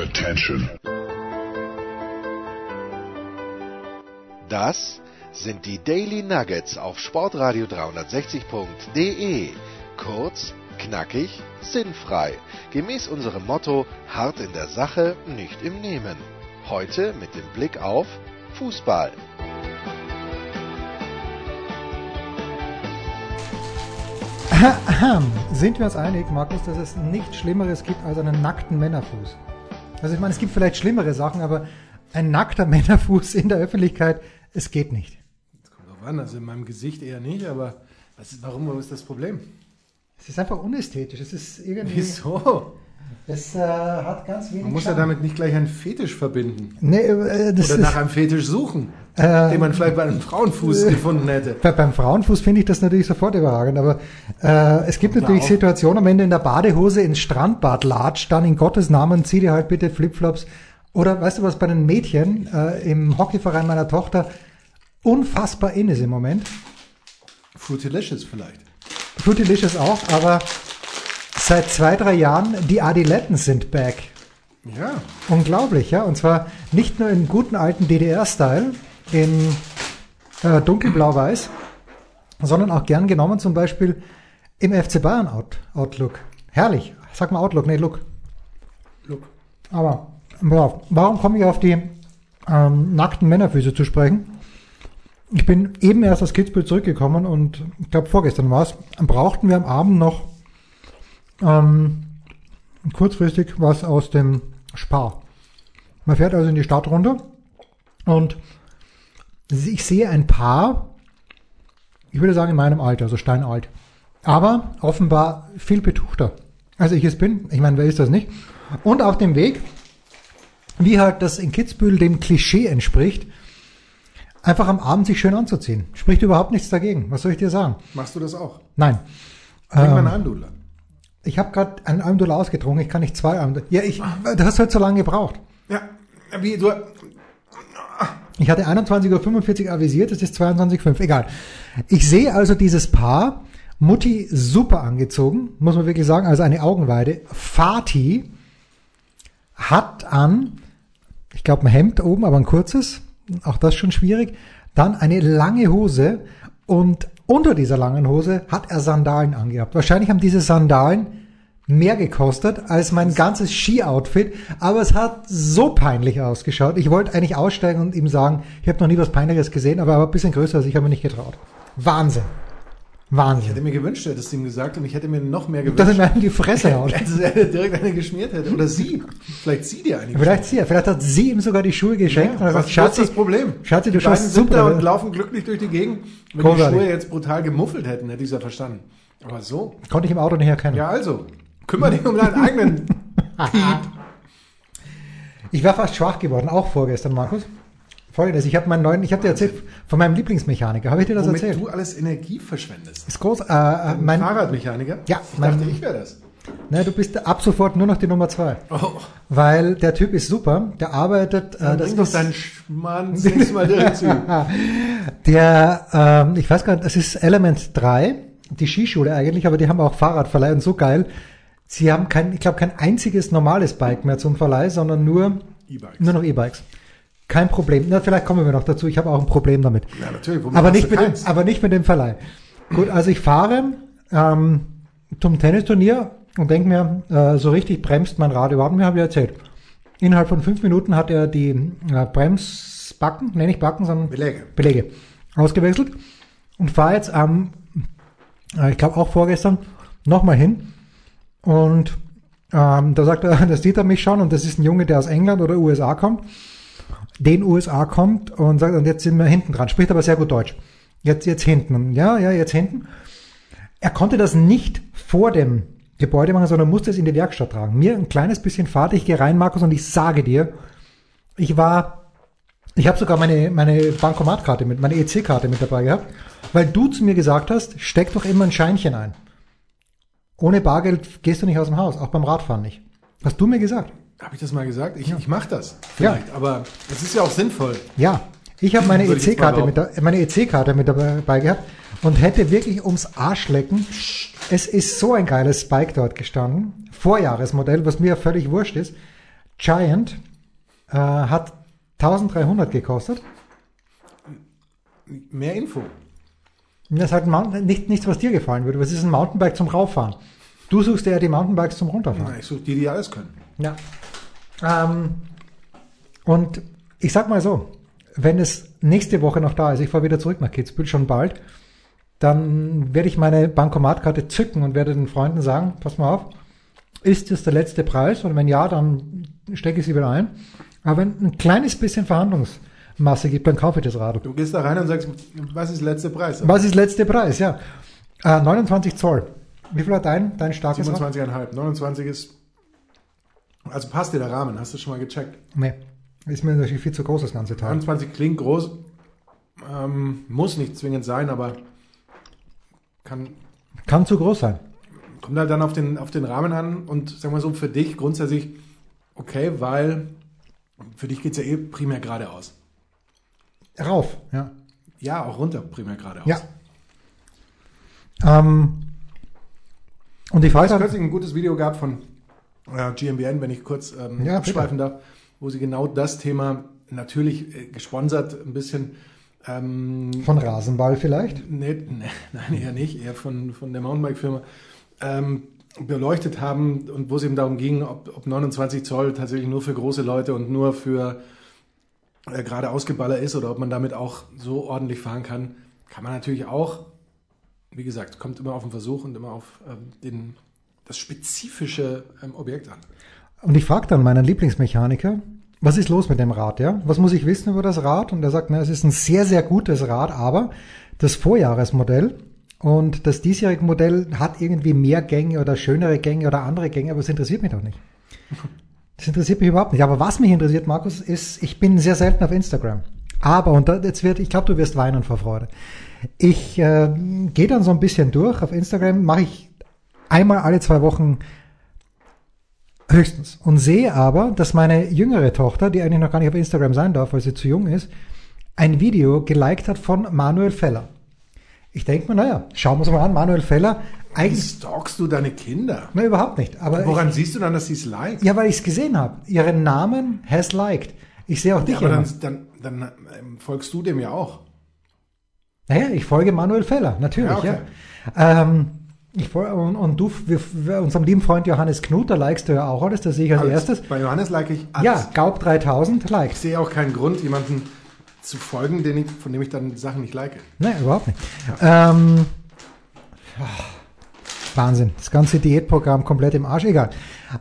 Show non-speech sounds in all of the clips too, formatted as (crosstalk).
Attention. Das sind die Daily Nuggets auf Sportradio 360.de. Kurz, knackig, sinnfrei. Gemäß unserem Motto: hart in der Sache, nicht im Nehmen. Heute mit dem Blick auf Fußball. Sind wir uns einig, Markus, dass es nichts Schlimmeres gibt als einen nackten Männerfuß? Also ich meine, es gibt vielleicht schlimmere Sachen, aber ein nackter (laughs) Männerfuß in der Öffentlichkeit, es geht nicht. Das kommt drauf an, also in meinem Gesicht eher nicht, aber was ist, warum ist das Problem? Es ist einfach unästhetisch. Es ist irgendwie. Wieso? Es äh, hat ganz wenig. Man muss ja Charme. damit nicht gleich einen Fetisch verbinden. Nee, äh, das Oder ist, nach einem Fetisch suchen, Äh, den man vielleicht bei einem Frauenfuß gefunden hätte. bei, beim Frauenfuß finde ich das natürlich sofort überragend, aber äh, es gibt natürlich auch. Situationen, wenn du in der Badehose ins Strandbad latscht, dann in Gottes Namen zieh dir halt bitte Flipflops. Oder weißt du, was bei den Mädchen äh, im Hockeyverein meiner Tochter unfassbar in ist im Moment? Fruitilicious vielleicht. Fruitylicious auch, aber seit zwei, drei Jahren die Adiletten sind back. Ja, Unglaublich, ja. Und zwar nicht nur in guten alten DDR-Style, in äh, dunkelblau-weiß, sondern auch gern genommen zum Beispiel im FC Bayern Out Outlook. Herrlich. Sag mal Outlook, nee, Look. look. Aber warum komme ich auf die ähm, nackten Männerfüße zu sprechen? Ich bin eben erst aus Kitzbühel zurückgekommen und ich glaube vorgestern war es, brauchten wir am Abend noch ähm, kurzfristig was aus dem Spar. Man fährt also in die Stadt runter und ich sehe ein Paar, ich würde sagen in meinem Alter, also steinalt, aber offenbar viel betuchter, als ich es bin. Ich meine, wer ist das nicht? Und auf dem Weg, wie halt das in Kitzbühel dem Klischee entspricht, einfach am Abend sich schön anzuziehen. Spricht überhaupt nichts dagegen. Was soll ich dir sagen? Machst du das auch? Nein. Bring Ähm, mal einen Almdudler. Ich habe gerade einen Almdudler ausgetrunken. Ich kann nicht zwei Almdudler. Ja, ich, du hast heute so lange gebraucht. Ja, wie du. Ich hatte 21.45 Uhr avisiert, es ist 22.05 Uhr. Egal. Ich sehe also dieses Paar, Mutti super angezogen, muss man wirklich sagen, also eine Augenweide. Fatih hat an, ich glaube ein Hemd oben, aber ein kurzes, auch das schon schwierig. Dann eine lange Hose und unter dieser langen Hose hat er Sandalen angehabt. Wahrscheinlich haben diese Sandalen mehr gekostet als mein ganzes Ski-Outfit, aber es hat so peinlich ausgeschaut. Ich wollte eigentlich aussteigen und ihm sagen, ich habe noch nie was Peinliches gesehen, aber er war ein bisschen größer als ich, habe mir nicht getraut. Wahnsinn. Ich hätte Wahnsinn. mir gewünscht, du hättest ihm gesagt und ich hätte mir noch mehr Dass er gewünscht. mir die Fresse (laughs) haut. Dass er direkt eine geschmiert hätte. Oder sie. Vielleicht sie dir eine Vielleicht sie, vielleicht hat sie ihm sogar die Schuhe geschenkt und er was, sagt, ist das Problem? Schatzi, du die schaust sind da super. und laufen glücklich durch die Gegend. Wenn Großartig. die Schuhe jetzt brutal gemuffelt hätten, hätte ich es ja verstanden. Aber so. Konnte ich im Auto nicht erkennen. Ja, also. Kümmere dich um deinen eigenen (laughs) Piep. Ich war fast schwach geworden, auch vorgestern, Markus. Folgendes, ich habe meinen neuen, ich habe dir erzählt von meinem Lieblingsmechaniker. Habe ich dir das Womit erzählt? du alles Energie verschwendest. Ist groß. Äh, äh, mein, Fahrradmechaniker? Ja, Ich mein- dachte, ich wäre das. ne, du bist ab sofort nur noch die Nummer zwei, Oh, weil der Typ ist super. Der arbeitet. Äh, dann das bring doch deinen Schmarrn das nächste Mal (laughs) direkt zu der, ähm, ich weiß gar nicht, das ist Element 3, die Skischule eigentlich, aber die haben auch Fahrradverleih und so geil. Sie haben kein, ich glaube, kein einziges normales Bike mehr zum Verleih, sondern nur E-Bikes. nur noch E-Bikes. Kein Problem. Na, vielleicht kommen wir noch dazu. Ich habe auch ein Problem damit. Ja, natürlich. Womit Aber nicht, mit dem, aber nicht mit dem Verleih. Gut, also ich fahre ähm, zum Tennisturnier und denke mir, äh, so richtig bremst mein Rad überhaupt nicht, habe ich erzählt. Innerhalb von fünf Minuten hat er die äh, Bremsbacken, nenne ich Backen, sondern Beläge. Belege ausgewechselt und fahre jetzt am, äh, ich glaube auch vorgestern, nochmal hin. Und ähm, da sagt er, (laughs) das sieht er mich schon und das ist ein Junge, der aus England oder USA kommt, den USA kommt und sagt, und jetzt sind wir hinten dran, spricht aber sehr gut Deutsch. Jetzt, jetzt hinten. Ja, ja, jetzt hinten. Er konnte das nicht vor dem Gebäude machen, sondern musste es in die Werkstatt tragen. Mir ein kleines bisschen Fahrt, ich gehe rein, Markus, und ich sage dir, ich war, ich habe sogar meine, meine Bankomatkarte mit, meine EC-Karte mit dabei gehabt, weil du zu mir gesagt hast, steck doch immer ein Scheinchen ein. Ohne Bargeld gehst du nicht aus dem Haus, auch beim Radfahren nicht. Hast du mir gesagt? Habe ich das mal gesagt? Ich, ich mache das vielleicht, aber es ist ja auch sinnvoll. Ja, ich habe meine EC-Karte mit, da- meine EC-Karte mit dabei gehabt und hätte wirklich ums Arschlecken. Es ist so ein geiles Spike dort gestanden. Vorjahresmodell, was mir völlig wurscht ist. Giant äh, hat 1300 gekostet. Mehr Info. Das ist halt ein Mountain, nicht, nichts, was dir gefallen würde. Was ist ein Mountainbike zum Rauffahren? Du suchst ja die Mountainbikes zum Runterfahren. Na, ich suche die, die alles können. Ja. Ähm, und ich sag mal so, wenn es nächste Woche noch da ist, ich fahre wieder zurück nach Kitzbühel, schon bald, dann werde ich meine Bankomatkarte zücken und werde den Freunden sagen, pass mal auf, ist das der letzte Preis? Und wenn ja, dann stecke ich sie wieder ein. Aber wenn ein kleines bisschen Verhandlungsmasse gibt, dann kaufe ich das Rad. Du gehst da rein und sagst, was ist der letzte Preis? Was ist letzte Preis? Ja. Äh, 29 Zoll. Wie viel hat dein, dein starkes Rad? 27,5. 29 ist, also passt dir der Rahmen, hast du schon mal gecheckt? Nee. Ist mir natürlich viel zu groß, das ganze Teil. 29 klingt groß, ähm, muss nicht zwingend sein, aber kann, Kann zu groß sein. kommt halt dann auf den, auf den Rahmen an und sagen wir so, für dich grundsätzlich okay, weil für dich geht es ja eh primär geradeaus. Rauf, ja. Ja, auch runter primär geradeaus. Ja. Ähm, und ich Es fahre hat dann, kürzlich ein gutes Video gab von GmbN, wenn ich kurz ähm, Ja, abschweifen darf, wo sie genau das Thema natürlich äh, gesponsert ein bisschen ähm, von Rasenball vielleicht. Nee, nee, (laughs) nein, eher nicht, eher von, von der Mountainbike-Firma, ähm, beleuchtet haben und wo es eben darum ging, ob, ob 29 Zoll tatsächlich nur für große Leute und nur für äh, gerade Ausgeballer ist oder ob man damit auch so ordentlich fahren kann, kann man natürlich auch. Wie gesagt, kommt immer auf den Versuch und immer auf ähm, den, das spezifische ähm, Objekt an. Und ich frage dann meinen Lieblingsmechaniker, was ist los mit dem Rad, ja? Was muss ich wissen über das Rad? Und er sagt, na, es ist ein sehr, sehr gutes Rad, aber das Vorjahresmodell und das diesjährige Modell hat irgendwie mehr Gänge oder schönere Gänge oder andere Gänge, aber es interessiert mich doch nicht. Das interessiert mich überhaupt nicht. Aber was mich interessiert, Markus, ist, ich bin sehr selten auf Instagram. Aber, und jetzt wird, ich glaube, du wirst weinen vor Freude. Ich äh, gehe dann so ein bisschen durch. Auf Instagram mache ich einmal alle zwei Wochen höchstens. Und sehe aber, dass meine jüngere Tochter, die eigentlich noch gar nicht auf Instagram sein darf, weil sie zu jung ist, ein Video geliked hat von Manuel Feller. Ich denke mir, naja, schauen wir uns mal an, Manuel Feller, Wie eigentlich, stalkst du deine Kinder? na, überhaupt nicht. Aber Woran siehst du dann, dass sie es liked? ich, ja, weil ich es gesehen habe. Ihren Namen has liked. Ich sehe auch dich Ja, aber dann, dann, dann ähm, folgst du dem ja auch. Naja, ich folge Manuel Feller, natürlich, ja. Ja, okay. Ähm, ich und, und du, wir, unserem lieben Freund Johannes Knut, da likest du ja auch alles, das sehe ich als Alles. erstes. Bei Johannes like ich alles. Ja, Gaub 3000 Ich liked. sehe auch keinen Grund, jemanden zu folgen, ich, von dem ich dann Sachen nicht like. Nein, überhaupt nicht. Ähm, Wahnsinn, das ganze Diätprogramm komplett im Arsch, egal.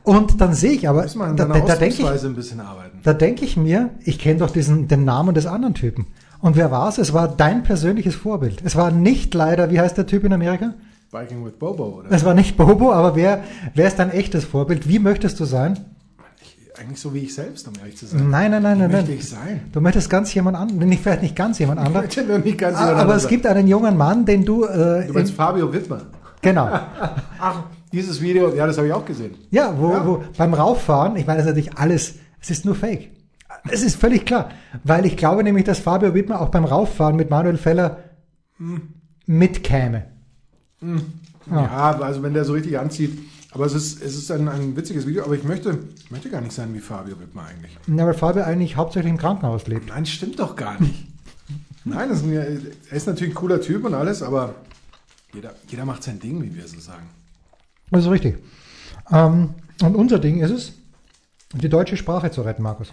Und dann sehe ich aber, Muss man an da, da, da denke ich, ein bisschen arbeiten. da denke ich mir, ich kenne doch diesen, den Namen des anderen Typen. Und wer war es? Es war dein persönliches Vorbild. Es war nicht leider, wie heißt der Typ in Amerika? Biking with Bobo, oder? Es war nicht Bobo, aber wer, wer ist dein echtes Vorbild? Wie möchtest du sein? Ich, eigentlich so wie ich selbst, um ehrlich zu sein. Nein, nein, nein, Wie nein, möchte nein. ich sein? Du möchtest ganz jemand anderen, nicht, vielleicht nicht ganz jemand Ich anderen. möchte nur nicht ganz Aber, aber es gibt einen jungen Mann, den du, äh, Du meinst in, Fabio Wittmer. genau. (laughs) Ach, dieses Video, ja, das habe ich auch gesehen. Ja, wo, Ja. wo beim Rauffahren, ich meine, das ist natürlich alles, es ist nur Fake. Es ist völlig klar, weil ich glaube nämlich, dass Fabio Wittmer auch beim Rauffahren mit Manuel Feller mitkäme. Ja, also wenn der so richtig anzieht. Aber es ist, es ist ein, ein witziges Video, aber ich möchte, ich möchte gar nicht sein wie Fabio Wittmer eigentlich. Ja, weil Fabio eigentlich hauptsächlich im Krankenhaus lebt. Nein, stimmt doch gar nicht. Nein, ist mir, er ist natürlich ein cooler Typ und alles, aber jeder, jeder macht sein Ding, wie wir so sagen. Das ist richtig. Ähm, und unser Ding ist es, die deutsche Sprache zu retten, Markus.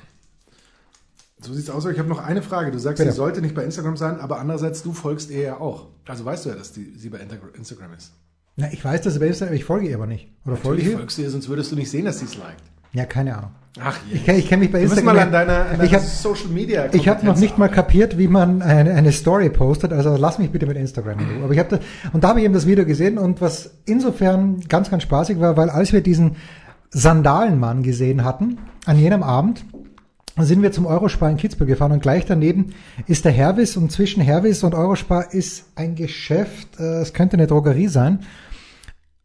So sieht's aus. aber Ich habe noch eine Frage. Du sagst, Bitte. sie sollte nicht bei Instagram sein, aber andererseits, du folgst ihr ja auch. Also weißt du ja, dass die, sie bei Instagram ist. Na, ich weiß, dass sie bei Instagram, ich folge ihr aber nicht. Oder folge ich folgst du ihr, sonst würdest du nicht sehen, dass sie es liked. Ja, keine Ahnung. Ach je. Ich kenne kenn mich bei Du Instagram. mal an deiner, an ich deiner habe Social Media ich hab noch nicht mal arbeiten. kapiert, wie man eine, eine Story postet. Also lass mich bitte mit Instagram in Ruhe. Aber ich habe und da habe ich eben das Video gesehen und was insofern ganz, ganz spaßig war, weil als wir diesen Sandalenmann gesehen hatten an jenem Abend, sind wir zum Eurospar in Kitzbühel gefahren und gleich daneben ist der Hervis und zwischen Hervis und Eurospar ist ein Geschäft, äh, es könnte eine Drogerie sein.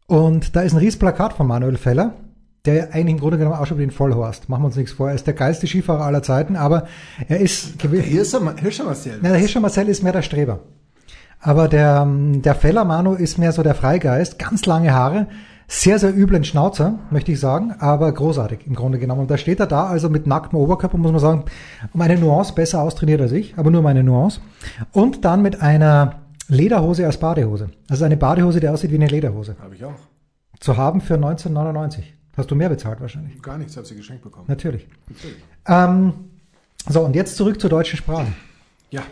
Und da ist ein Riesplakat von Manuel Feller, der eigentlich im Grunde genommen ausschaut wie ein Vollhorst. Machen wir uns nichts vor. Er ist der geilste Skifahrer aller Zeiten, aber er ist gewesen. Hirscher, Hirscher Marcel. Na, der Hirscher Marcel ist mehr der Streber. Aber der, der Feller Manu ist mehr so der Freigeist, ganz lange Haare, sehr, sehr üblen Schnauzer, möchte ich sagen, aber großartig im Grunde genommen. Und da steht er da, also mit nacktem Oberkörper, muss man sagen, um eine Nuance besser austrainiert als ich, aber nur meine Nuance. Und dann mit einer Lederhose als Badehose. Also eine Badehose, die aussieht wie eine Lederhose. Habe ich auch. Zu haben für 1999. Hast du mehr bezahlt wahrscheinlich? Gar nichts, habe sie geschenkt bekommen. Natürlich. Natürlich. Ähm, so, und jetzt zurück zur deutschen Sprache. Ja.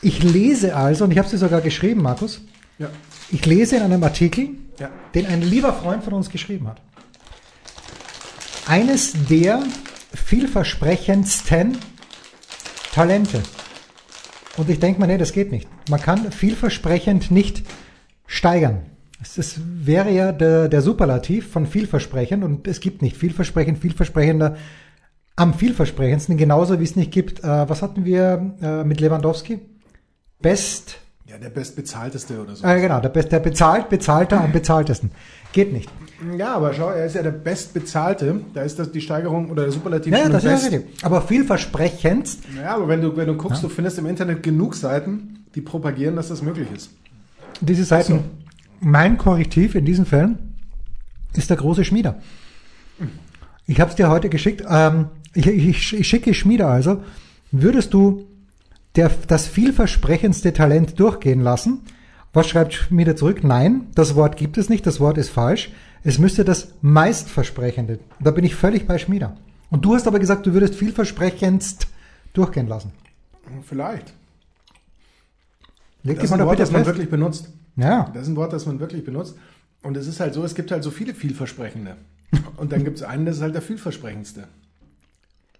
Ich lese also, und ich habe sie sogar geschrieben, Markus, Ja. ich lese in einem Artikel, Ja. den ein lieber Freund von uns geschrieben hat. Eines der vielversprechendsten Talente. Und ich denke mir, nee, das geht nicht. Man kann vielversprechend nicht steigern. Es wäre ja der, der Superlativ von vielversprechend und es gibt nicht vielversprechend, vielversprechender am vielversprechendsten, genauso wie es nicht gibt, äh, was hatten wir äh, mit Lewandowski? Best, Ja, der bestbezahlteste oder so. äh, genau, der, Best, der bezahlt, bezahlter am bezahltesten. Geht nicht. Ja, aber schau, er ist ja der bestbezahlte. Da ist das die Steigerung oder der Superlativ Ja, das ist best. ja richtig. Aber vielversprechendst, Ja, aber wenn du, wenn du guckst, du findest im Internet genug Seiten, die propagieren, dass das möglich ist. diese Seiten, mein Korrektiv in diesen Fällen ist der große Schmieder. Ich habe es dir heute geschickt. Ähm, ich, ich, ich schicke Schmieder also. Würdest du der, das vielversprechendste Talent durchgehen lassen? Was schreibt Schmieder zurück? Nein, das Wort gibt es nicht, das Wort ist falsch. Es müsste das meistversprechende. Da bin ich völlig bei Schmieder. Und du hast aber gesagt, du würdest vielversprechendst durchgehen lassen. Vielleicht. Leg Das ist ein Wort, das man fest. wirklich benutzt. Ja. Das ist ein Wort, das man wirklich benutzt. Und es ist halt so, es gibt halt so viele vielversprechende. (laughs) Und dann gibt es einen, das ist halt der vielversprechendste.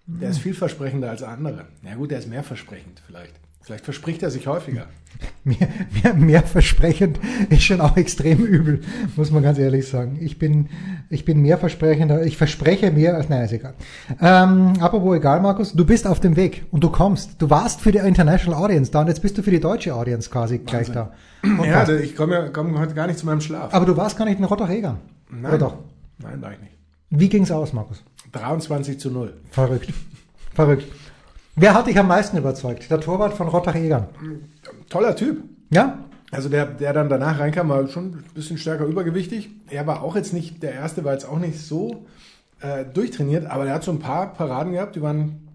Der ist vielversprechender als andere. Na gut, der ist mehrversprechend vielleicht. Vielleicht verspricht er sich häufiger. (laughs) Mehr, mehr, mehr versprechend ist schon auch extrem übel, muss man ganz ehrlich sagen. Ich bin, ich bin mehr versprechender, ich verspreche mehr als, nein, ist egal. Ähm, apropos egal, Markus, du bist auf dem Weg und du kommst. Du warst für die International Audience da und jetzt bist du für die deutsche Audience quasi gleich da. Und Ja, was? ich komme ja, komm heute gar nicht zu meinem Schlaf. Aber du warst gar nicht in Rottach-Egern. Nein. Oder doch? Nein, war ich nicht. Wie ging's aus, Markus? 23 zu 0. Verrückt. Verrückt. Wer hat dich am meisten überzeugt? Der Torwart von Rottach-Egern. Toller Typ. Ja? Also der, der dann danach reinkam, war schon ein bisschen stärker übergewichtig. Er war auch jetzt nicht, der erste war jetzt auch nicht so äh, durchtrainiert, aber der hat so ein paar Paraden gehabt, die waren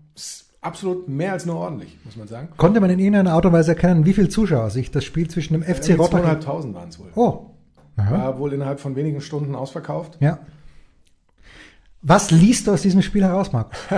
absolut mehr als nur ordentlich, muss man sagen. Konnte man in irgendeiner Art und Weise erkennen, wie viel Zuschauer sich das Spiel zwischen dem FC Irgendwie Rottach... 2.500 waren es wohl. Oh. Aha. War wohl innerhalb von wenigen Stunden ausverkauft. Ja. Was liest du aus diesem Spiel heraus, Markus? (laughs)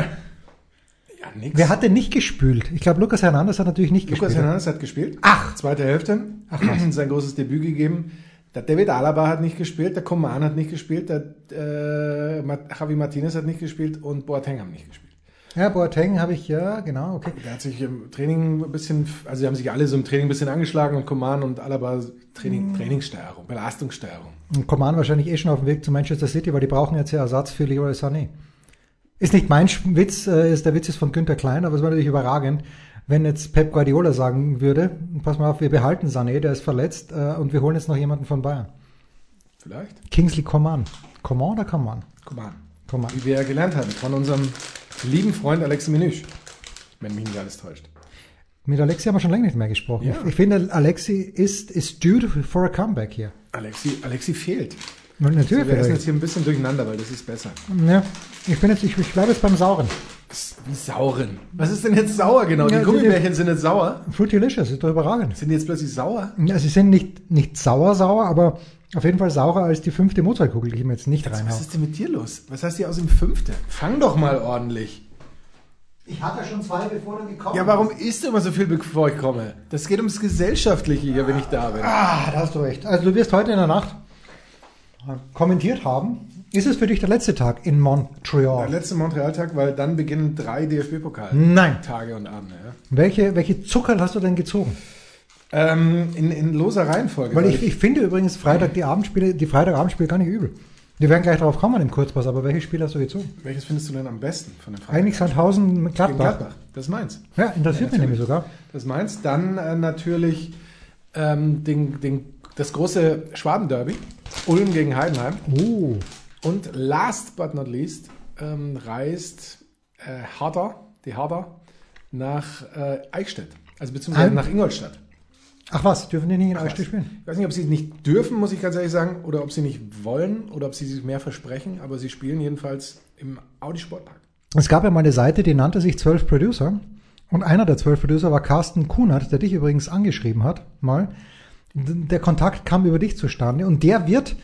Ja, nix. Wer hat denn nicht gespült? Ich glaube, Lukas Hernandez hat natürlich nicht Lukas gespielt. Hernandez hat gespielt. Ach. Zweite Hälfte. (clears throat) Sein großes Debüt gegeben. Der David Alaba hat nicht gespielt, der Coman hat nicht gespielt, der äh, Javi Martinez hat nicht gespielt und Boateng haben nicht gespielt. Ja, Boateng habe ich, ja, genau, okay. Der hat sich im Training ein bisschen, also die haben sich alle so im Training ein bisschen angeschlagen und Coman und Alaba. Training, Trainingssteuerung, Belastungssteuerung. Und Coman wahrscheinlich eh schon auf dem Weg zu Manchester City, weil die brauchen jetzt ja Ersatz für Leroy Sané. Ist nicht mein Witz, äh, ist der Witz ist von Günter Klein, aber es war natürlich überragend, wenn jetzt Pep Guardiola sagen würde, pass mal auf, wir behalten Sané, der ist verletzt äh, und wir holen jetzt noch jemanden von Bayern. Vielleicht? Kingsley Coman. Coman oder Coman? Coman. Coman. Wie wir ja gelernt hatten von unserem lieben Freund Alexi Menüsch. Wenn mich nicht alles täuscht. Mit Alexi haben wir schon länger nicht mehr gesprochen. Ja. Ich, finde, Alexi ist, ist due for a comeback hier. Alexi, Alexi fehlt. Und natürlich. Wir essen jetzt hier ein bisschen durcheinander, weil das ist besser. Ja, ich bin jetzt, ich, ich bleibe jetzt beim Sauren. Wie sauren. Was ist denn jetzt sauer genau? Ja, die die- Gummibärchen sind jetzt sauer. Fruity Delicious ist doch überragend. Sind die jetzt plötzlich sauer? Ja, sie sind nicht, nicht sauer, sauer, aber auf jeden Fall saurer als die fünfte Mozartkugel, die ich mir jetzt nicht Was reinhaue. ist denn mit dir los? Was hast du hier aus dem Fünfte? Fang doch mal ordentlich. Ich hatte schon zwei, bevor du gekommen Ja, warum isst du immer so viel, bevor ich komme? Das geht ums Gesellschaftliche hier, wenn ich da bin. Ah, da hast du recht. Also du wirst heute in der Nacht kommentiert haben. Ist es für dich der letzte Tag in Der Montreal? letzte Montreal-Tag, weil dann beginnen drei DFB-Pokal. Nein. Tage und Abende, ja. Welche, welche Zuckerl hast du denn gezogen? Ähm, in, in loser Reihenfolge. Weil ich, ich finde übrigens Freitag die Abendspiele, die Freitagabendspiele gar nicht übel. Wir werden gleich darauf kommen im Kurzpass, aber welches Spiel hast du gezogen? welches findest du denn am besten von den Eigentlich Sandhausen mit Gladbach. Gladbach. Das ist meins. Ja, interessiert Ja, mich nämlich sogar. Das ist meins. Dann äh, natürlich ähm, den, den, das große Schwabenderby. Ulm gegen Heidenheim. Oh, Und last but not least ähm, reist äh, Harder, die Harder, nach äh, Eichstätt. Also beziehungsweise Ein- nach Ingolstadt. Ach was, dürfen die nicht in Eichstätt spielen? Ich weiß nicht, ob sie es nicht dürfen, muss ich ganz ehrlich sagen, oder ob sie nicht wollen oder ob sie sich mehr versprechen, aber sie spielen jedenfalls im Audi Sportpark. Es gab ja mal eine Seite, die nannte sich Zwölf Producer. Und einer der zwölf Producer war Carsten Kunert, der dich übrigens angeschrieben hat, mal. Der Kontakt kam über dich zustande und der wird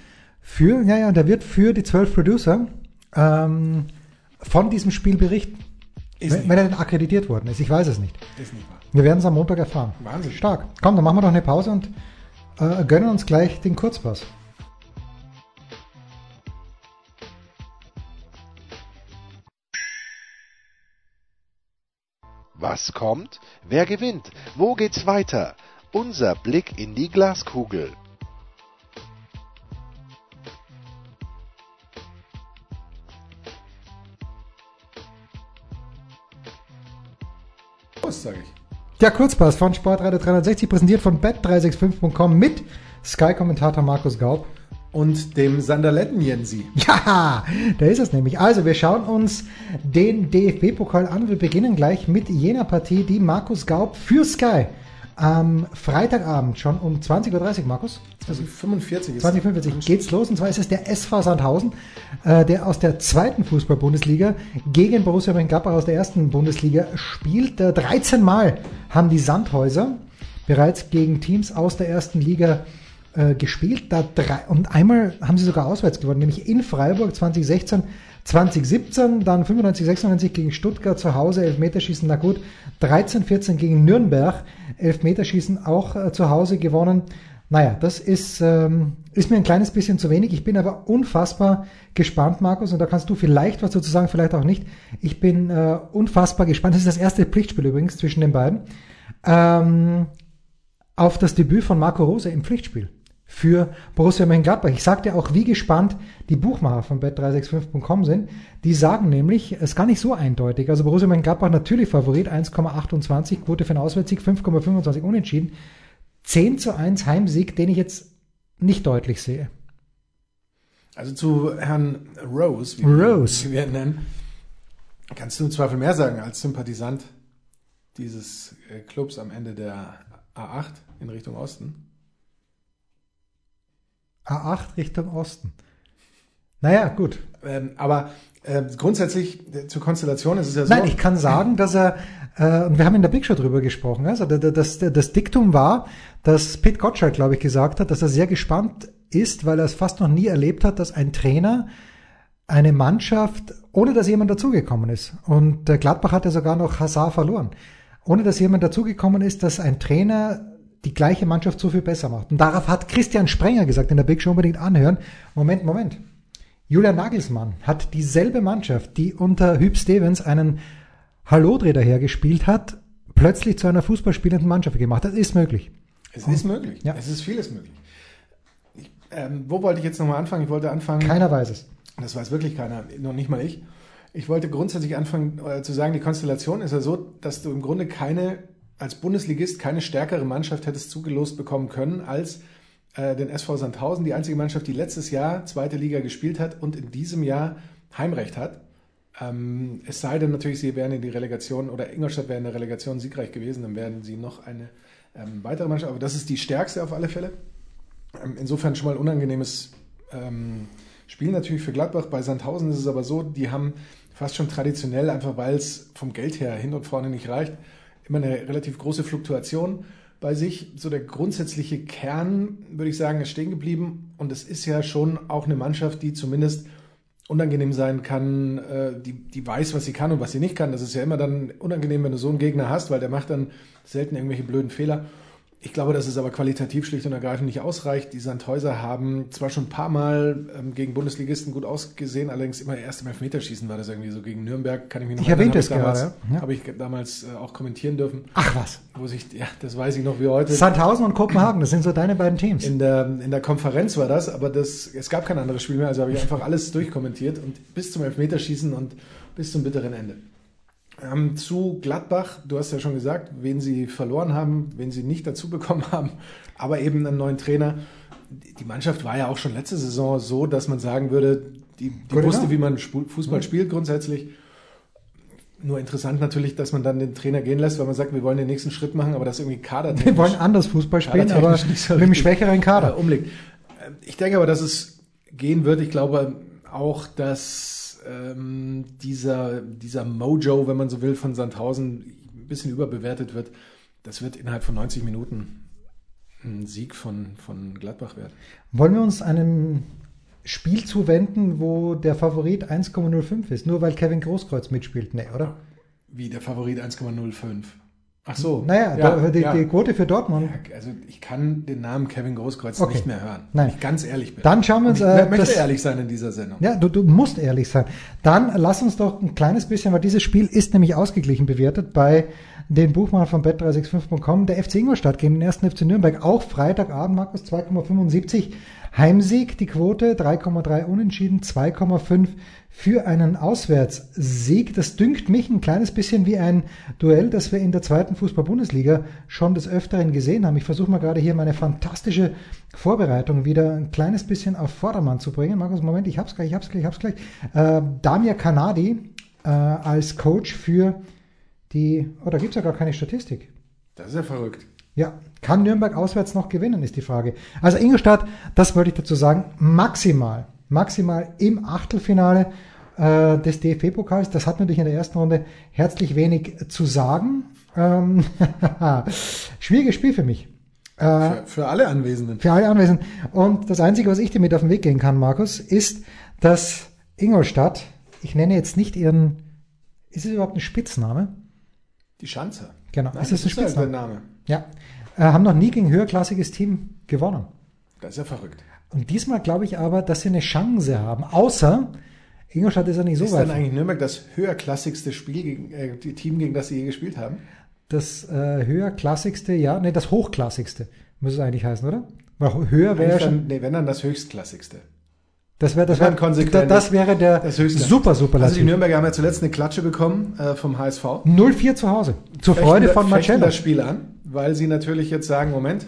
für, ja, ja, der wird für die zwölf Producer ähm, von diesem Spiel berichten. Ist wenn, wenn er denn akkreditiert worden ist. Ich weiß es nicht. Ist nicht wahr. Wir werden es am Montag erfahren. Wahnsinn. Stark. Komm, dann machen wir doch eine Pause und äh, gönnen uns gleich den Kurzpass. Was kommt? Wer gewinnt? Wo geht's weiter? Unser Blick in die Glaskugel. Der Kurzpass von Sportradio 360 präsentiert von bet365.com mit Sky-Kommentator Markus Gaub. Und dem Sandaletten Jensi. Ja, da ist es nämlich. Also, wir schauen uns den DFB-Pokal an. Wir beginnen gleich mit jener Partie, die Markus Gaub für Sky am Freitagabend schon um 20.30 Uhr, Markus. 2045 ist 2045 geht's los. Und zwar ist es der SV Sandhausen, äh, der aus der zweiten Fußball-Bundesliga gegen Borussia Mönchengladbach aus der ersten Bundesliga spielt. Äh, 13 Mal haben die Sandhäuser bereits gegen Teams aus der ersten Liga äh, gespielt. Da drei, und einmal haben sie sogar auswärts gewonnen, nämlich in Freiburg 2016, 2017, dann 95, 96 gegen Stuttgart zu Hause, Elfmeterschießen, na gut, 13, 14 gegen Nürnberg, Elfmeterschießen auch äh, zu Hause gewonnen. Naja, das ist, ähm, ist mir ein kleines bisschen zu wenig. Ich bin aber unfassbar gespannt, Markus, und da kannst du vielleicht was dazu sagen, vielleicht auch nicht. Ich bin äh, unfassbar gespannt. Das ist das erste Pflichtspiel übrigens zwischen den beiden. Ähm, auf das Debüt von Marco Rose im Pflichtspiel für Borussia Mönchengladbach. Ich sagte auch, wie gespannt die Buchmacher von bet365.com sind. Die sagen nämlich, es ist gar nicht so eindeutig. Also Borussia Mönchengladbach natürlich Favorit, 1,28, Quote für einen Auswärtssieg, 5,25 unentschieden. 10 zu 1 Heimsieg, den ich jetzt nicht deutlich sehe. Also zu Herrn Rose, wie, Rose. wie wir ihn nennen, kannst du im Zweifel mehr sagen als Sympathisant dieses äh, Clubs am Ende der A8 in Richtung Osten. A8 Richtung Osten. Naja, gut. Ähm, aber äh, grundsätzlich äh, zur Konstellation ist es ja so. Nein, ich kann sagen, dass er, äh, und wir haben in der Big Show drüber gesprochen, also das, das, das Diktum war, dass Pete Gottschalk, glaube ich, gesagt hat, dass er sehr gespannt ist, weil er es fast noch nie erlebt hat, dass ein Trainer eine Mannschaft, ohne dass jemand dazugekommen ist, und Gladbach hat ja sogar noch Hazard verloren, ohne dass jemand dazugekommen ist, dass ein Trainer die gleiche Mannschaft so viel besser macht. Und darauf hat Christian Sprenger gesagt, in der Big Show unbedingt anhören. Moment, Moment. Julian Nagelsmann hat dieselbe Mannschaft, die unter Hüb Stevens einen Hallodreh dahergespielt hat, plötzlich zu einer fußballspielenden Mannschaft gemacht. Das ist möglich. Es ist möglich. Ja. Es ist vieles möglich. Ich, ähm, wo wollte ich jetzt nochmal anfangen? Ich wollte anfangen. Keiner weiß es. Das weiß wirklich keiner, noch nicht mal ich. Ich wollte grundsätzlich anfangen äh, zu sagen, die Konstellation ist ja so, dass du im Grunde keine, als Bundesligist keine stärkere Mannschaft hättest zugelost bekommen können als äh, den SV Sandhausen, die einzige Mannschaft, die letztes Jahr zweite Liga gespielt hat und in diesem Jahr Heimrecht hat. Ähm, es sei denn natürlich, sie wären in die Relegation oder Ingolstadt wäre in der Relegation siegreich gewesen, dann wären sie noch eine ähm, weitere Mannschaft. Aber das ist die stärkste auf alle Fälle. Ähm, insofern schon mal unangenehmes ähm, Spiel natürlich für Gladbach. Bei Sandhausen ist es aber so, die haben fast schon traditionell, einfach weil es vom Geld her hin und vorne nicht reicht, immer eine relativ große Fluktuation bei sich. So der grundsätzliche Kern, würde ich sagen, ist stehen geblieben. Und es ist ja schon auch eine Mannschaft, die zumindest unangenehm sein kann, äh, die, die weiß, was sie kann und was sie nicht kann. Das ist ja immer dann unangenehm, wenn du so einen Gegner hast, weil der macht dann selten irgendwelche blöden Fehler. Ich glaube, dass es aber qualitativ schlicht und ergreifend nicht ausreicht. Die Sandhäuser haben zwar schon ein paar Mal ähm, gegen Bundesligisten gut ausgesehen, allerdings immer erst im Elfmeterschießen war das irgendwie so. Gegen Nürnberg kann ich mich noch Ich erwähnte es gerade. Ja. Habe ich damals äh, auch kommentieren dürfen, Ach was. wo sich, ja, das weiß ich noch wie heute. Sandhausen und Kopenhagen, das sind so deine beiden Teams. In der, in der Konferenz war das, aber das, es gab kein anderes Spiel mehr, also habe ich einfach alles durchkommentiert und bis zum Elfmeterschießen und bis zum bitteren Ende. Ähm, zu Gladbach, du hast ja schon gesagt, wen sie verloren haben, wen sie nicht dazu bekommen (laughs) haben, aber eben einen neuen Trainer. Die Mannschaft war ja auch schon letzte Saison so, dass man sagen würde, die, die wusste, wie man Fußball spielt grundsätzlich. Nur interessant natürlich, dass man dann den Trainer gehen lässt, weil man sagt, wir wollen den nächsten Schritt machen, aber das irgendwie Kader Wir wollen anders Fußball spielen, aber so mit einem schwächeren Kader. Äh, umlegt. Ich denke aber, dass es gehen wird. Ich glaube auch, dass ähm, dieser, dieser Mojo, wenn man so will, von Sandhausen ein bisschen überbewertet wird. Das wird innerhalb von 90 Minuten ein Sieg von, von Gladbach werden. Wollen wir uns einem Spiel zuwenden, wo der Favorit 1,05 ist, nur weil Kevin Großkreuz mitspielt? Nee, oder? Wie der Favorit 1,05? Ach so. Naja, ja, da, die, ja. die, Quote für Dortmund. Ja, also ich kann den Namen Kevin Großkreuz okay. nicht mehr hören. Nein. Wenn ich ganz ehrlich bin. Dann schauen wir uns. Und ich äh, möchte das, ehrlich sein in dieser Sendung. Ja, du, du musst ehrlich sein. Dann lass uns doch ein kleines bisschen, weil dieses Spiel ist nämlich ausgeglichen bewertet bei den Buchmacher von bet365.com. Der FC Ingolstadt gegen den ersten FC Nürnberg. Auch Freitagabend, Markus, 2,75. Heimsieg, die Quote 3,3 unentschieden, 2,5 für einen Auswärtssieg. Das dünkt mich ein kleines bisschen wie ein Duell, das wir in der zweiten Fußball-Bundesliga schon des Öfteren gesehen haben. Ich versuche mal gerade hier meine fantastische Vorbereitung wieder ein kleines bisschen auf Vordermann zu bringen. Markus, Moment, ich hab's gleich, ich hab's gleich, ich hab's gleich. Äh, Damir Kanadi äh, als Coach für die, oh, da gibt's ja gar keine Statistik. Das ist ja verrückt. Ja, kann Nürnberg auswärts noch gewinnen, ist die Frage. Also Ingolstadt, das wollte ich dazu sagen, maximal, maximal im Achtelfinale äh, des DFB-Pokals. Das hat natürlich in der ersten Runde herzlich wenig zu sagen. Ähm, (laughs) schwieriges Spiel für mich. Äh, für, für, alle Anwesenden. Für alle Anwesenden. Und das Einzige, was ich dir mit auf den Weg gehen kann, Markus, ist, dass Ingolstadt, ich nenne jetzt nicht ihren, ist es überhaupt ein Spitzname? Die Schanze. Genau, Nein, ist das ein Spitzname? Name. Ja, äh, haben noch nie gegen höherklassiges Team gewonnen. Das ist ja verrückt. Und diesmal glaube ich aber, dass sie eine Chance haben. Außer Ingolstadt ist ja nicht so ist weit. Ist dann eigentlich Nürnberg das höherklassigste Spiel gegen, äh, Team, gegen das sie je gespielt haben? Das äh, höherklassigste, ja, nee, das hochklassigste muss es eigentlich heißen, oder? Weil höher wäre ja schon. Nee, wenn dann das höchstklassigste. Das wäre das, wär, das, das wäre der das super super. Also die Nürnberger haben ja zuletzt eine Klatsche bekommen äh, vom HSV. 0-4 zu Hause. Zur fechten Freude von Marcello. das Spiel an, weil sie natürlich jetzt sagen, Moment,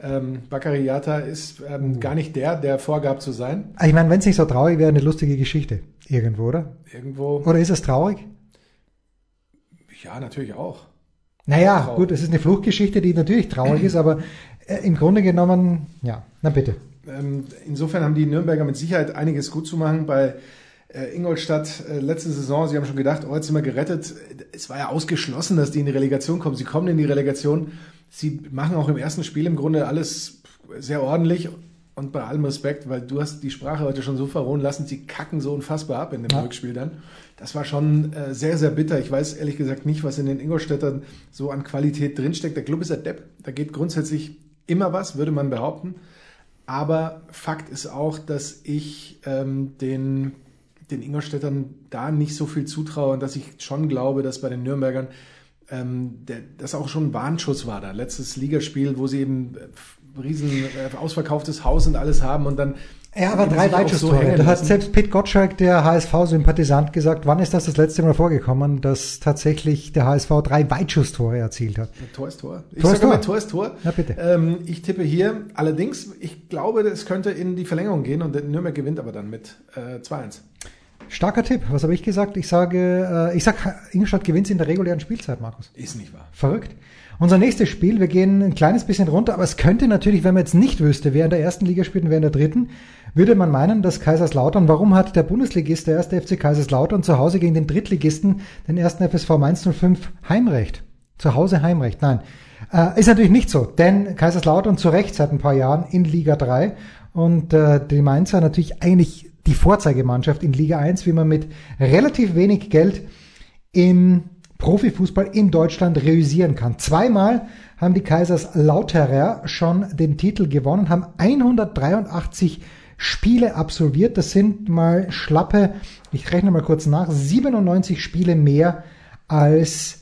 ähm, Bakary Yata ist ähm, gar nicht der, der vorgab zu sein. Ich meine, wenn es nicht so traurig wäre, eine lustige Geschichte. Irgendwo, oder? Irgendwo. Oder ist es traurig? Ja, natürlich auch. Naja, traurig. gut, es ist eine Fluchtgeschichte, die natürlich traurig ist, aber äh, im Grunde genommen, ja, na bitte. Ähm, insofern haben die Nürnberger mit Sicherheit einiges gut zu machen. Bei äh, Ingolstadt äh, letzte Saison, sie haben schon gedacht, oh, jetzt sind wir gerettet. Es war ja ausgeschlossen, dass die in die Relegation kommen. Sie kommen in die Relegation. Sie machen auch im ersten Spiel im Grunde alles sehr ordentlich und bei allem Respekt, weil du hast die Sprache heute schon so verrohen lassen, sie kacken so unfassbar ab in dem ja. Rückspiel dann. Das war schon äh, sehr, sehr bitter. Ich weiß ehrlich gesagt nicht, was in den Ingolstädtern so an Qualität drinsteckt. Der Club ist ein Depp. Da geht grundsätzlich immer was, würde man behaupten. Aber Fakt ist auch, dass ich ähm, den, den Ingolstädtern da nicht so viel zutraue und dass ich schon glaube, dass bei den Nürnbergern ähm, der, das auch schon ein Warnschuss war da. Letztes Ligaspiel, wo sie eben äh, riesen äh, ausverkauftes Haus und alles haben und dann ja, aber drei Weitschusstore. So da hat selbst Pete Gottschalk, der HSV-Sympathisant, gesagt, wann ist das das letzte Mal vorgekommen, dass tatsächlich der HSV drei Weitschusstore erzielt hat? Tor ist Tor. Ich Tor sage Tor. Tor ist Tor. Ja, bitte. Ähm, ich tippe hier, allerdings, ich glaube, es könnte in die Verlängerung gehen und Nürnberg gewinnt aber dann mit äh, 2-1. Starker Tipp. Was habe ich gesagt? Ich sage, äh, ich sag, Ingolstadt gewinnt in der regulären Spielzeit, Markus. Ist nicht wahr. Verrückt. Unser nächstes Spiel, wir gehen ein kleines bisschen runter, aber es könnte natürlich, wenn man jetzt nicht wüsste, wer in der ersten Liga spielt und wer in der dritten, würde man meinen, dass Kaiserslautern, warum hat der Bundesligist, der erste FC Kaiserslautern, zu Hause gegen den Drittligisten, den ersten FSV Mainz 05, Heimrecht? Zu Hause Heimrecht? Nein. Äh, ist natürlich nicht so, denn Kaiserslautern zu Recht seit ein paar Jahren in Liga 3 und äh, die Mainzer natürlich eigentlich die Vorzeigemannschaft in Liga 1, wie man mit relativ wenig Geld im Profifußball in Deutschland reüssieren kann. Zweimal haben die Kaisers Lauterer schon den Titel gewonnen, haben 183 Spiele absolviert. Das sind mal schlappe, ich rechne mal kurz nach, 97 Spiele mehr als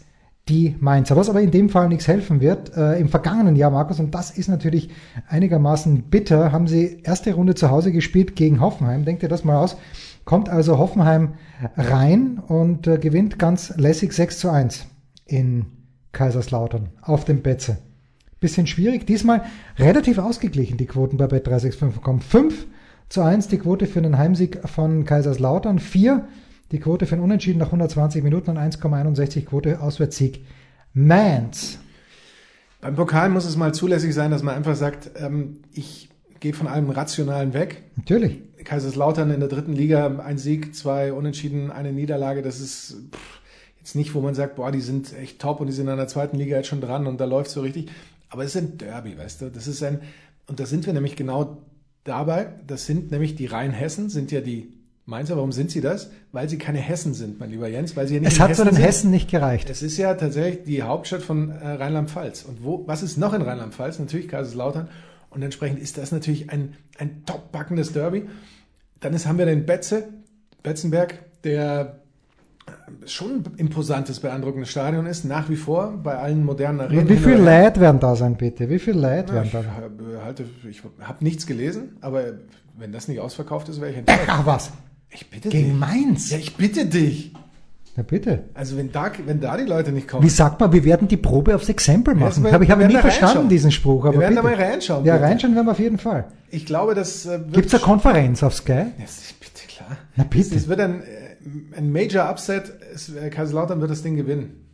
die Mainzer. Was aber in dem Fall nichts helfen wird. Äh, Im vergangenen Jahr, Markus, und das ist natürlich einigermaßen bitter, haben sie erste Runde zu Hause gespielt gegen Hoffenheim. Denkt ihr das mal aus? Kommt also Hoffenheim rein und äh, gewinnt ganz lässig 6 zu 1 in Kaiserslautern auf dem Betze. Bisschen schwierig. Diesmal relativ ausgeglichen die Quoten bei Bet365 kommen. 5 zu 1 die Quote für einen Heimsieg von Kaiserslautern. 4 Die Quote für ein Unentschieden nach 120 Minuten und 1,61 Quote Auswärtssieg. Mans. Beim Pokal muss es mal zulässig sein, dass man einfach sagt, ähm, ich gehe von allem Rationalen weg. Natürlich. Kaiserslautern in der dritten Liga, ein Sieg, zwei Unentschieden, eine Niederlage, das ist pff, jetzt nicht, wo man sagt, boah, die sind echt top und die sind in der zweiten Liga jetzt schon dran und da läuft so richtig. Aber es ist ein Derby, weißt du, das ist ein, und da sind wir nämlich genau dabei, das sind nämlich die Rheinhessen, sind ja die Mainzer, warum sind sie das? Weil sie keine Hessen sind, mein lieber Jens, weil sie ja nicht Es hat so den. Hessen nicht gereicht. Es ist ja tatsächlich die Hauptstadt von äh, Rheinland-Pfalz. Und wo, was ist noch in Rheinland-Pfalz? Natürlich Kaiserslautern. Und entsprechend ist das natürlich ein, ein top backendes Derby. Dann ist, haben wir den Betze, Betzenberg, der äh, schon ein imposantes, beeindruckendes Stadion ist, nach wie vor bei allen modernen Arenen. Wie her. Leute werden da sein, bitte? Wie viele Leute Ja, werden ich da sein? habe halte, ich habe nichts gelesen, aber wenn das nicht ausverkauft ist, wäre ich enttäuscht. Ach was, Ich bitte gegen dich. Mainz? Ja, ich bitte dich. Ja, bitte. Also wenn da, wenn da die Leute nicht kommen. Wie sagt man, wir werden die Probe aufs Exempel machen? wir- Hab ich habe wir nie da verstanden, diesen Spruch. Aber Wir werden da bitte. mal reinschauen, Ja, bitte. reinschauen werden wir auf jeden Fall. Ich glaube, das äh, wird Gibt es eine Konferenz auf Sky? Ja, bitte klar. Na bitte. Es wird ein, äh, ein Major Upset. Es, äh, Kaiserslautern wird das Ding gewinnen.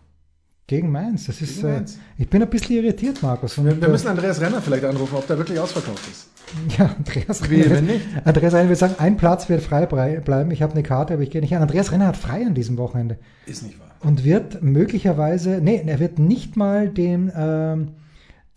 Gegen Mainz. Das ist, äh, ich bin ein bisschen irritiert, Markus. Und, Wir, wir äh, müssen Andreas Renner vielleicht anrufen, ob der wirklich ausverkauft ist. (laughs) Ja, Andreas Wie, Renner. wenn nicht? Andreas Renner wird sagen, ein Platz wird frei bleiben. Ich habe eine Karte, aber ich gehe nicht hin. Andreas Renner hat frei an diesem Wochenende Ist nicht wahr. und wird möglicherweise, nee, er wird nicht mal den, ähm,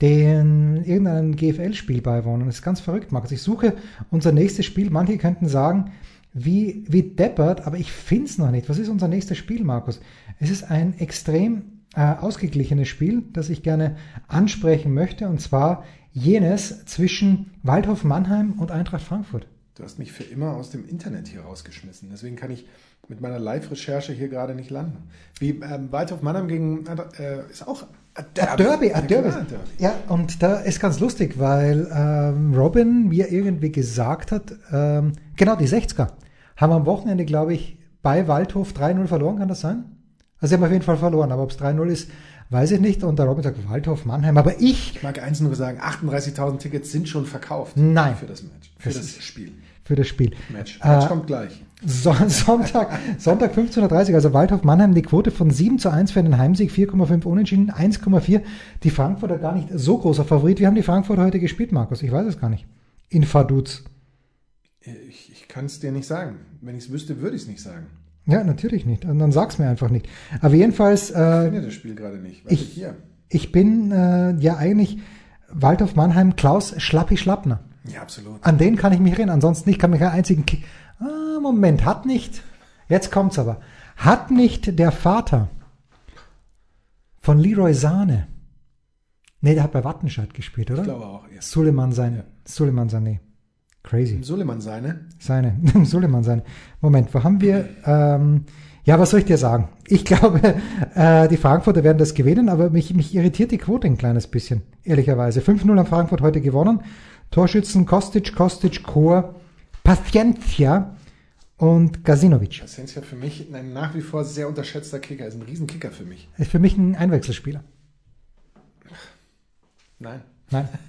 den irgendeinem GFL-Spiel beiwohnen. Das ist ganz verrückt, Markus. Ich suche unser nächstes Spiel. Manche könnten sagen, wie, wie deppert, aber ich finde es noch nicht. Was ist unser nächstes Spiel, Markus? Es ist ein extrem äh, ausgeglichenes Spiel, das ich gerne ansprechen möchte, und zwar jenes zwischen Waldhof Mannheim und Eintracht Frankfurt. Du hast mich für immer aus dem Internet hier rausgeschmissen. Deswegen kann ich mit meiner Live-Recherche hier gerade nicht landen. Wie ähm, Waldhof Mannheim gegen äh, ist auch Ein Derby, Ja, Derby. Derby. Ja, und da ist ganz lustig, weil ähm, Robin mir irgendwie gesagt hat, ähm, genau, die 60er haben am Wochenende, glaube ich, bei Waldhof 3-0 verloren, kann das sein? Also sie haben auf jeden Fall verloren, aber ob es 3-0 ist, weiß ich nicht. Und der Robin sagt, Waldhof, Mannheim, aber ich Ich mag eins nur sagen, 38.000 Tickets sind schon verkauft. Nein. Für das Match. Für Das das, Spiel. für das Spiel. Match. Äh, Match kommt gleich. So, Sonntag, Sonntag 15.30 Uhr, also Waldhof Mannheim, die Quote von 7 zu 1 für den Heimsieg, 4,5 Unentschieden, 1,4. Die Frankfurter gar nicht so großer Favorit. Wie haben die Frankfurter heute gespielt, Markus? Ich weiß es gar nicht. In Vaduz. Ich, ich kann es dir nicht sagen. Wenn ich es wüsste, würde ich es nicht sagen. Ja, natürlich nicht. Und dann sag's mir einfach nicht. Aber jedenfalls, Ich äh, finde das Spiel gerade nicht. Warte, ich- hier. ich bin äh, ja eigentlich Waldhof Mannheim Klaus Schlappi Schlappner. Ja, absolut. An den kann ich mich erinnern. Ansonsten nicht, kann mich keinen einzigen. Ki ah, Moment, hat nicht. Jetzt kommt's aber. Hat nicht der Vater von Leroy Sahne. Nee, der hat bei Wattenscheid gespielt, oder? Ich glaube auch. Ja. Suleiman sein. Ja. Suleiman Sané. Crazy. Suleiman seine. Seine. (laughs) Suleiman sein. Moment, wo haben wir? Ähm, ja, was soll ich dir sagen? Ich glaube, (laughs) äh, die Frankfurter werden das gewinnen, aber mich, mich irritiert die Quote ein kleines bisschen, ehrlicherweise. 5-0 haben Frankfurt heute gewonnen. Torschützen Kostic, Kostic, Chor, Paciencia und Gazinovic. Paciencia für mich ein nach wie vor sehr unterschätzter Kicker. Ist ein Riesenkicker für mich. Ist für mich ein Einwechselspieler. Nein. Nein. (laughs)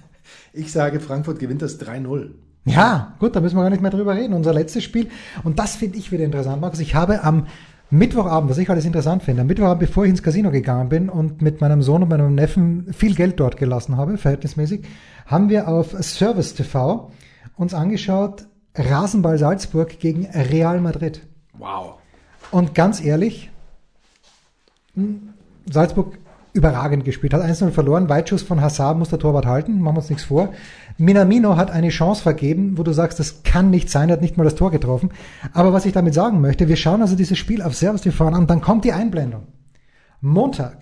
Ich sage, Frankfurt gewinnt das 3-0. Ja, gut, da müssen wir gar nicht mehr drüber reden. Unser letztes Spiel. Und das finde ich wieder interessant, Markus. Ich habe am Mittwochabend, was ich alles interessant finde, am Mittwochabend, bevor ich ins Casino gegangen bin und mit meinem Sohn und meinem Neffen viel Geld dort gelassen habe, verhältnismäßig, haben wir auf Service TV uns angeschaut, Rasenball Salzburg gegen Real Madrid. Wow. Und ganz ehrlich, hm, Salzburg überragend gespielt, hat 1-0 verloren, Weitschuss von Hazard muss der Torwart halten, machen wir uns nichts vor. Minamino hat eine Chance vergeben, wo du sagst, das kann nicht sein, er hat nicht mal das Tor getroffen. Aber was ich damit sagen möchte, wir schauen also dieses Spiel auf Servus TV an dann kommt die Einblendung. Montag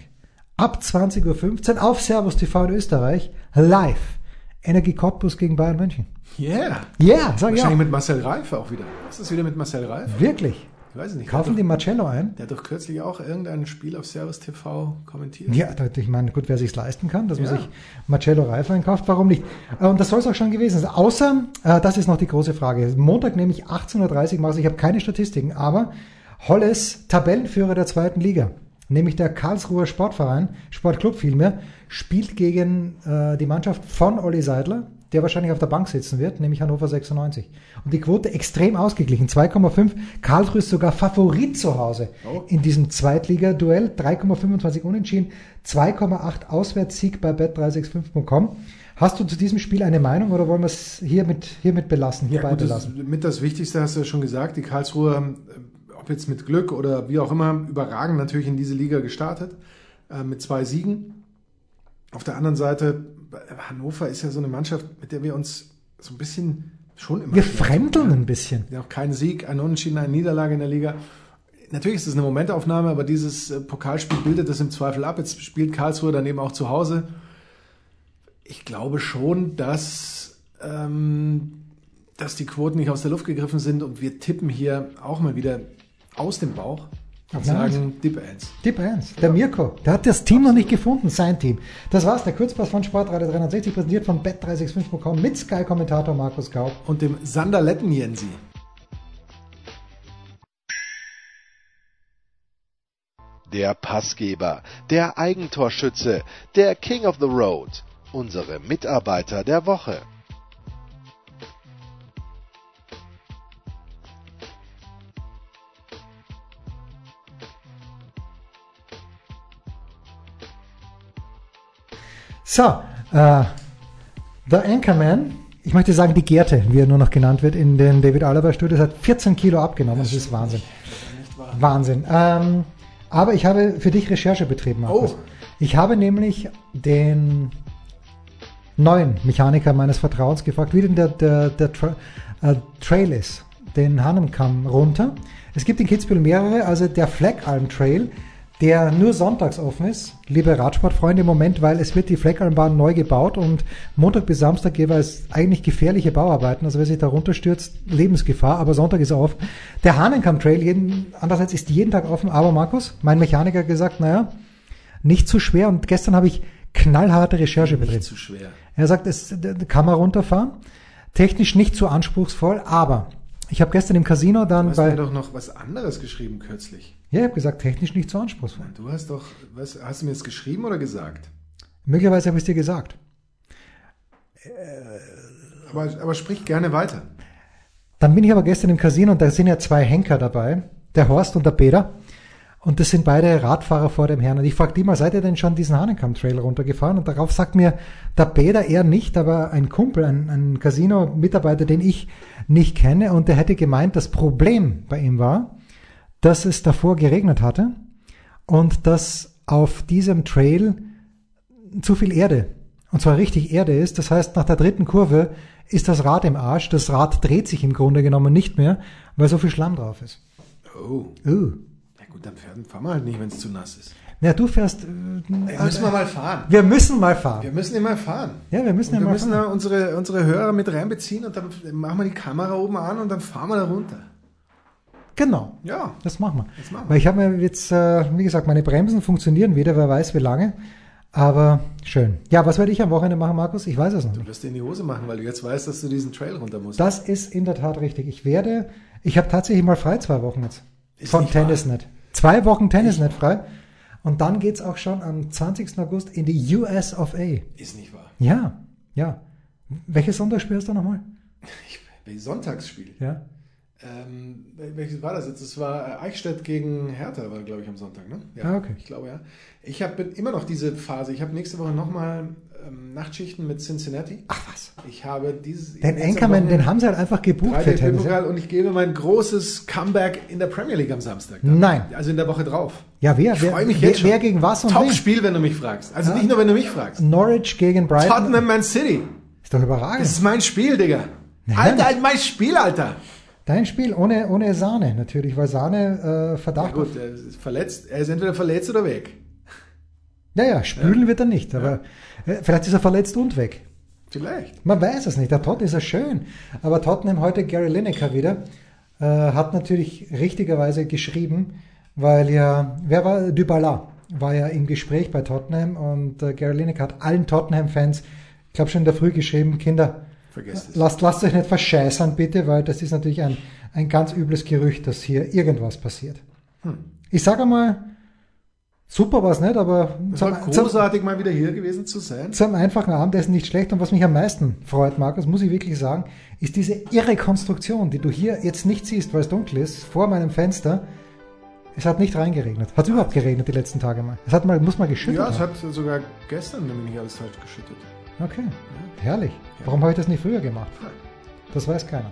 ab 20.15 Uhr auf Servus TV in Österreich, live, Energie Cottbus gegen Bayern München. Yeah. Ja, sag ich Wahrscheinlich auch. mit Marcel Reif auch wieder. Ist das wieder mit Marcel Reif? Wirklich. Ich weiß nicht. Kaufen die Marcello ein? der hat doch kürzlich auch irgendein Spiel auf Servus TV kommentiert. Ja, ich meine, gut, wer sich's leisten kann, dass man Ja. sich Marcello Reif einkauft, warum nicht? Äh, Und das soll es auch schon gewesen sein. Außer, äh, das ist noch die große Frage. Montag nämlich 18.30 Uhr Maß, ich habe keine Statistiken, aber Holles, Tabellenführer der zweiten Liga, nämlich der Karlsruher Sportverein, Sportclub vielmehr, spielt gegen äh, die Mannschaft von Olli Seidler, der wahrscheinlich auf der Bank sitzen wird, nämlich Hannover 96. Und die Quote extrem ausgeglichen, 2,5. Karlsruhe ist sogar Favorit zu Hause Oh. in diesem Zweitliga-Duell, 3,25 unentschieden, 2,8 Auswärtssieg bei bet365.com. Hast du zu diesem Spiel eine Meinung oder wollen wir es hiermit, hiermit belassen, hierbei das, belassen? mit das Wichtigste hast du ja schon gesagt. Die Karlsruher, äh, ob jetzt mit Glück oder wie auch immer, überragend natürlich in diese Liga gestartet. Äh, mit zwei Siegen. Auf der anderen Seite, Hannover ist ja so eine Mannschaft, mit der wir uns so ein bisschen schon immer. Wir fremdeln ein bisschen. Ja, auch kein Sieg, ein Unentschieden, eine Niederlage in der Liga. Natürlich ist es eine Momentaufnahme, aber dieses äh, Pokalspiel bildet das im Zweifel ab. Jetzt spielt Karlsruhe daneben auch zu Hause. Ich glaube schon, dass, ähm, dass die Quoten nicht aus der Luft gegriffen sind und wir tippen hier auch mal wieder aus dem Bauch und Nice. sagen Dip 1. Tipp 1. Der Mirko, der hat das Team noch nicht gefunden, sein Team. Das war's, der Kurzpass von Sportradio 360, präsentiert von bet365.com mit Sky-Kommentator Markus Gaub. Und dem Sander Lettenjensi. Der Passgeber, der Eigentorschütze, der King of the Road, unsere Mitarbeiter der Woche. So, äh, The Anchorman, ich möchte sagen die Gerte, wie er nur noch genannt wird, in den David Alaba Studios, hat 14 Kilo abgenommen. Das ist Wahnsinn. Wahnsinn. Ähm, aber ich habe für dich Recherche betrieben, Markus. Oh. Ich habe nämlich den neuen Mechaniker meines Vertrauens gefragt, wie denn der, der, der Tra äh, Trail ist. Den Hahnenkamm runter. Es gibt in Kitzbühel mehrere, also der Fleckalm Trail, der nur sonntags offen ist. Liebe Radsportfreunde, im Moment, weil es wird die Fleckalmbahn neu gebaut und Montag bis Samstag jeweils eigentlich gefährliche Bauarbeiten. Also wer sich da runterstürzt, Lebensgefahr, aber Sonntag ist er offen. Der Hahnenkamm Trail, jeden, andererseits ist jeden Tag offen, aber Markus, mein Mechaniker hat gesagt, naja, nicht zu schwer und gestern habe ich knallharte Recherche betrieben. Nicht zu schwer. Er sagt, es kann man runterfahren. Technisch nicht zu anspruchsvoll, aber ich habe gestern im Casino dann Du hast mir bei. doch noch was anderes geschrieben kürzlich. Ja, ich habe gesagt, technisch nicht zu anspruchsvoll. Du hast doch, was, hast du mir das geschrieben oder gesagt? Möglicherweise habe ich es dir gesagt. Aber, aber sprich gerne weiter. Dann bin ich aber gestern im Casino und da sind ja zwei Henker dabei, der Horst und der Peter. Und das sind beide Radfahrer vor dem Herrn. Und ich frage die mal, seid ihr denn schon diesen Hahnenkamm-Trail runtergefahren? Und darauf sagt mir der Peter eher nicht, aber ein Kumpel, ein, ein Casino-Mitarbeiter, den ich nicht kenne. Und der hätte gemeint, das Problem bei ihm war, dass es davor geregnet hatte und dass auf diesem Trail zu viel Erde, und zwar richtig Erde ist. Das heißt, nach der dritten Kurve ist das Rad im Arsch. Das Rad dreht sich im Grunde genommen nicht mehr, weil so viel Schlamm drauf ist. Oh. Uh. Gut, dann fahren, fahren wir halt nicht, wenn es zu nass ist. Ja, du fährst. Äh, Ey, müssen wir mal fahren. wir müssen mal fahren. Wir müssen immer fahren. Ja, wir müssen Und ja wir müssen fahren. unsere, unsere Hörer mit reinbeziehen und dann machen wir die Kamera oben an und dann fahren wir da runter. Genau. Ja. Das machen wir. Das machen wir. Weil ich habe mir jetzt, äh, wie gesagt, meine Bremsen funktionieren wieder, wer weiß wie lange. Aber schön. Ja, was werde ich am Wochenende machen, Markus? Ich weiß es noch nicht. Du wirst dir in die Hose machen, weil du jetzt weißt, dass du diesen Trail runter musst. Das ist in der Tat richtig. Ich werde, ich habe tatsächlich mal frei zwei Wochen jetzt. Ist von nicht wahr. Zwei Wochen Tennisnet frei. Und dann geht's auch schon am 20. August in die US of A. ist nicht wahr. Ja, ja. Welches Sonntag spielst du nochmal? (laughs) Ich, Sonntagsspiel. Ja. Ähm, welches war das jetzt? Das war äh, Eichstätt gegen Hertha, war glaube ich am Sonntag, ne? Ah, okay. Ich glaube ja. Ich habe immer noch diese Phase. Ich habe nächste Woche nochmal ähm, Nachtschichten mit Cincinnati. Ach was. Ich habe dieses. Den Anchorman, den haben sie halt einfach gebucht für Tennis. Und ich gebe mein großes Comeback in der Premier League am Samstag. dann. Nein. Also in der Woche drauf. Ja, wer? Ich wer, freue mich wer, jetzt schon. wer gegen was und? Top-Spiel, wenn du mich fragst. Also nicht nur, wenn du mich fragst. Norwich gegen Brighton. Tottenham Man City. Ist doch überragend. Das ist mein Spiel, Digga. Ja. Alter, mein Spiel, Alter. Dein Spiel ohne, ohne Sahne natürlich, weil Sahne äh, Ja, Verdacht auf gut, er ist verletzt. Er ist entweder verletzt oder weg. Ja, ja, spülen wird er nicht, aber äh, vielleicht ist er verletzt und weg. Vielleicht. Man weiß es nicht. Der Tottenham ist ja schön. Aber Tottenham heute Gary Lineker wieder äh, hat natürlich richtigerweise geschrieben, weil ja, wer war Dybala? War ja im Gespräch bei Tottenham und äh, Gary Lineker hat allen Tottenham-Fans, ich glaube schon in der Früh geschrieben, Kinder, Vergesst es. lasst, lasst euch nicht verscheißern bitte, weil das ist natürlich ein, ein ganz übles Gerücht, dass hier irgendwas passiert. Hm. Ich sage mal, Super war es nicht, aber Es war zum, zum, großartig, mal wieder hier gewesen zu sein. zum einfachen Abendessen nicht schlecht. Und was mich am meisten freut, Markus, muss ich wirklich sagen, ist diese irre Konstruktion, die du hier jetzt nicht siehst, weil es dunkel ist, vor meinem Fenster. Es hat nicht reingeregnet. Hat überhaupt geregnet die letzten Tage mal. Es hat mal, muss mal geschüttet Ja, es haben. hat sogar gestern nämlich nicht alles falsch geschüttet. Okay, herrlich. Warum habe ich das nicht früher gemacht? Das weiß keiner.